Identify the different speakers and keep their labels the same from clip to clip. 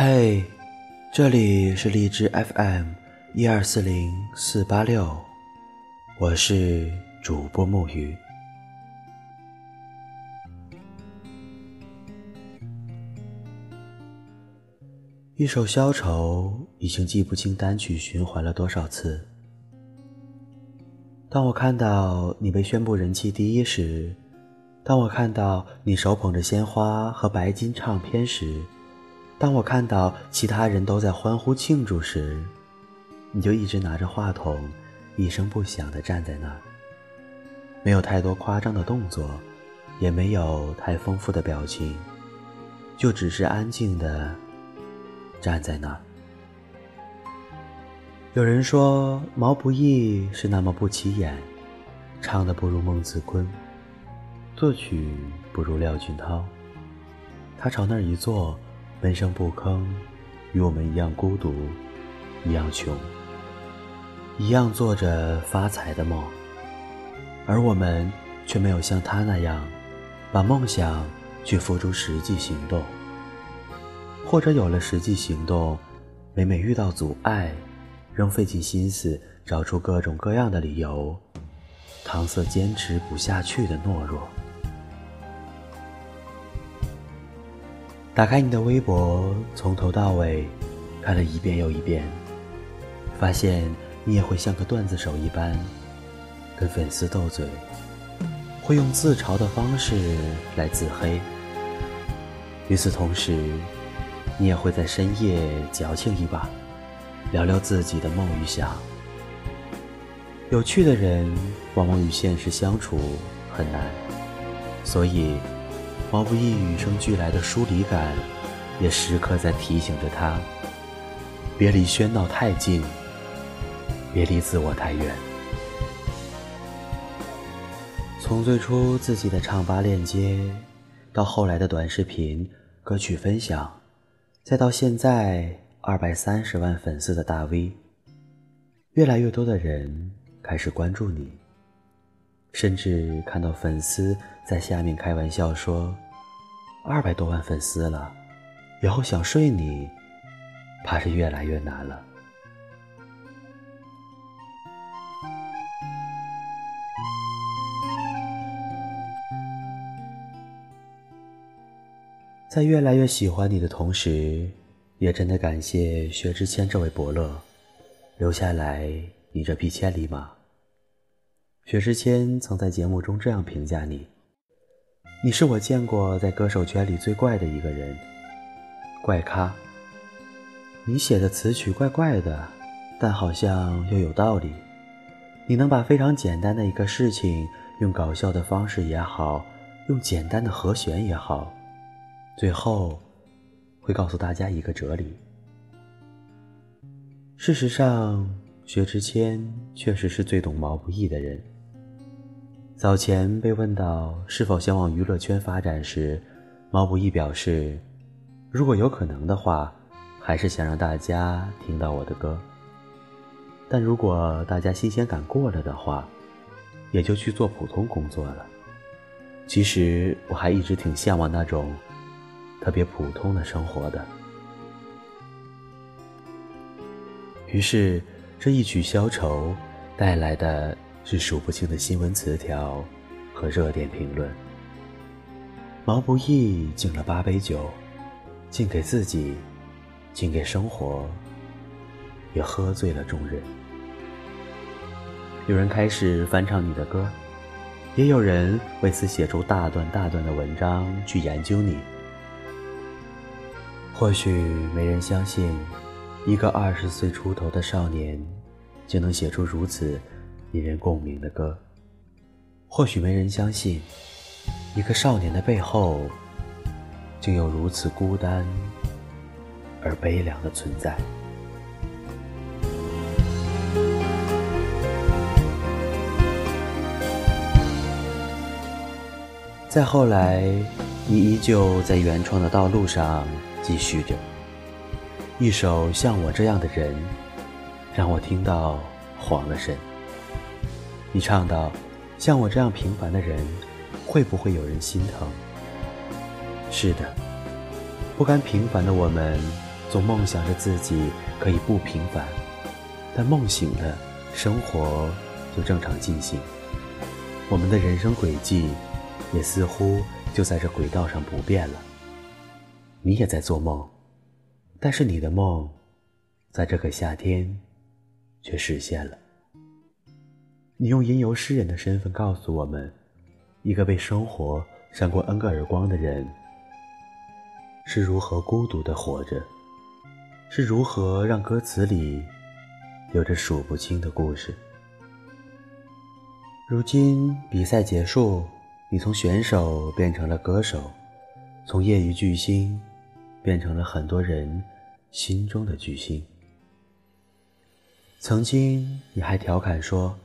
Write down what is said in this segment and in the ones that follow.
Speaker 1: 嘿，这里是荔枝 FM 一二四零四八六，我是主播木鱼。一首《消愁》已经记不清单曲循环了多少次。当我看到你被宣布人气第一时，当我看到你手捧着鲜花和白金唱片时，当我看到其他人都在欢呼庆祝时，你就一直拿着话筒，一声不响地站在那儿，没有太多夸张的动作，也没有太丰富的表情，就只是安静地。站在那儿，有人说毛不易是那么不起眼，唱的不如孟子坤，作曲不如廖俊涛。他朝那儿一坐，闷声不吭，与我们一样孤独，一样穷，一样做着发财的梦，而我们却没有像他那样，把梦想去付诸实际行动。或者有了实际行动，每每遇到阻碍，仍费尽心思找出各种各样的理由，搪塞坚持不下去的懦弱。打开你的微博，从头到尾看了一遍又一遍，发现你也会像个段子手一般，跟粉丝斗嘴，会用自嘲的方式来自黑。与此同时，你也会在深夜矫情一把，聊聊自己的梦与想。有趣的人往往与现实相处很难，所以毛不易与生俱来的疏离感，也时刻在提醒着他：别离喧闹太近，别离自我太远。从最初自己的唱吧链接，到后来的短视频、歌曲分享。再到现在二百三十万粉丝的大 V，越来越多的人开始关注你，甚至看到粉丝在下面开玩笑说：“二百多万粉丝了，以后想睡你，怕是越来越难了。”在越来越喜欢你的同时，也真的感谢薛之谦这位伯乐，留下来你这匹千里马。薛之谦曾在节目中这样评价你：“你是我见过在歌手圈里最怪的一个人，怪咖。你写的词曲怪怪的，但好像又有道理。你能把非常简单的一个事情，用搞笑的方式也好，用简单的和弦也好。”最后，会告诉大家一个哲理。事实上，薛之谦确实是最懂毛不易的人。早前被问到是否想往娱乐圈发展时，毛不易表示，如果有可能的话，还是想让大家听到我的歌。但如果大家新鲜感过了的话，也就去做普通工作了。其实我还一直挺向往那种。特别普通的生活的，于是这一曲消愁带来的是数不清的新闻词条和热点评论。毛不易敬了八杯酒，敬给自己，敬给生活，也喝醉了众人。有人开始翻唱你的歌，也有人为此写出大段大段的文章去研究你。或许没人相信，一个二十岁出头的少年，就能写出如此引人共鸣的歌。或许没人相信，一个少年的背后，竟有如此孤单而悲凉的存在。再后来，你依旧在原创的道路上。继续着，一首像我这样的人，让我听到慌了神。你唱到，像我这样平凡的人，会不会有人心疼？是的，不甘平凡的我们，总梦想着自己可以不平凡，但梦醒了，生活就正常进行。我们的人生轨迹，也似乎就在这轨道上不变了。你也在做梦，但是你的梦，在这个夏天，却实现了。你用吟游诗人的身份告诉我们，一个被生活扇过 N 个耳光的人，是如何孤独的活着，是如何让歌词里有着数不清的故事。如今比赛结束，你从选手变成了歌手，从业余巨星变成了很多人心中的巨星。曾经你还调侃说：“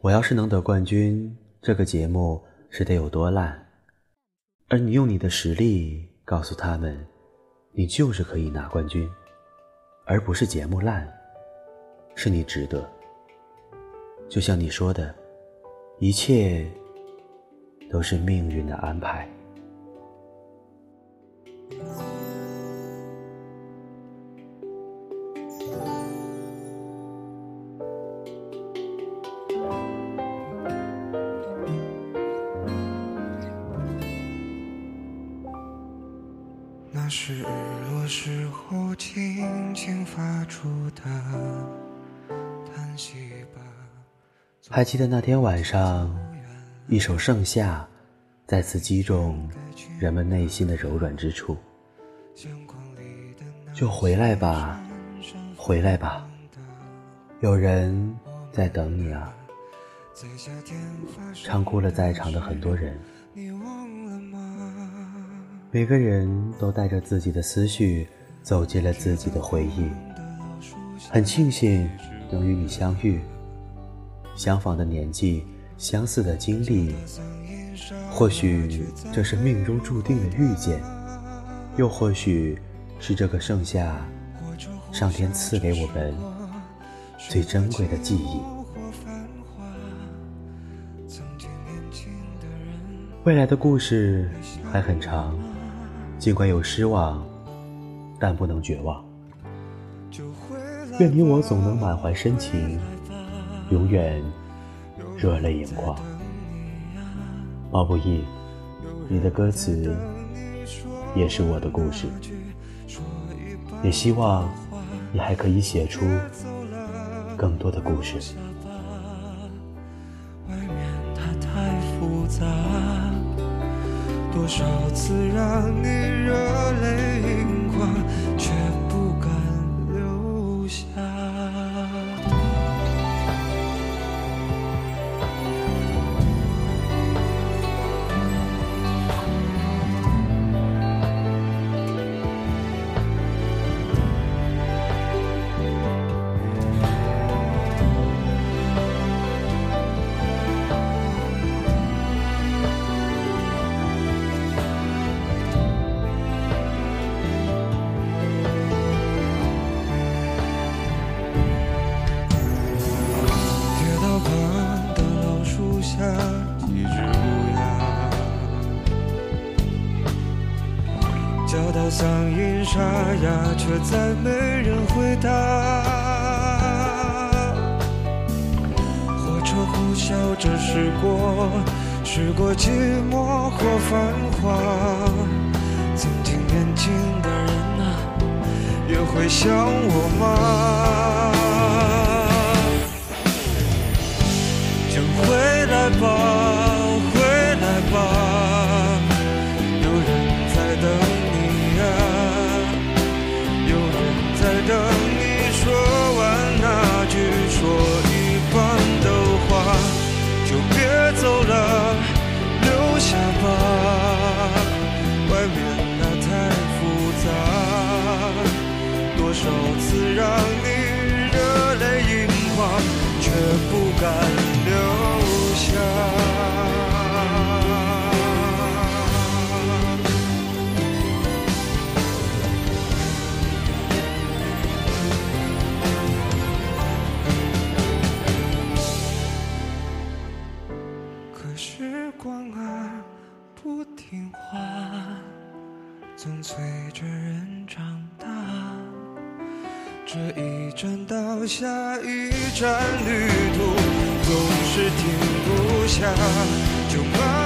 Speaker 1: 我要是能得冠军，这个节目是得有多烂？”而你用你的实力告诉他们，你就是可以拿冠军，而不是节目烂，是你值得。就像你说的。一切都是命运的安排。
Speaker 2: 那是日落时候轻轻发出的叹息吧。
Speaker 1: 还记得那天晚上，一首《盛夏》再次击中人们内心的柔软之处。就回来吧，回来吧，有人在等你啊！唱哭了在场的很多人，每个人都带着自己的思绪走进了自己的回忆。很庆幸能与你相遇。相仿的年纪，相似的经历，或许这是命中注定的遇见，又或许是这个盛夏，上天赐给我们最珍贵的记忆。未来的故事还很长，尽管有失望，但不能绝望。愿你我总能满怀深情。永远热泪盈眶。毛不易，你的歌词也是我的故事，也希望你还可以写出更多的故事。
Speaker 2: 外面它太复杂，多少次让你热泪盈哑，却再没人回答。火车呼啸着驶过，驶过寂寞或繁华。曾经年轻的人啊，也会想我吗？请回来吧，外面那太复杂，多少次让你热泪盈眶，却不敢留下。下一站，旅途总是停不下，就怕。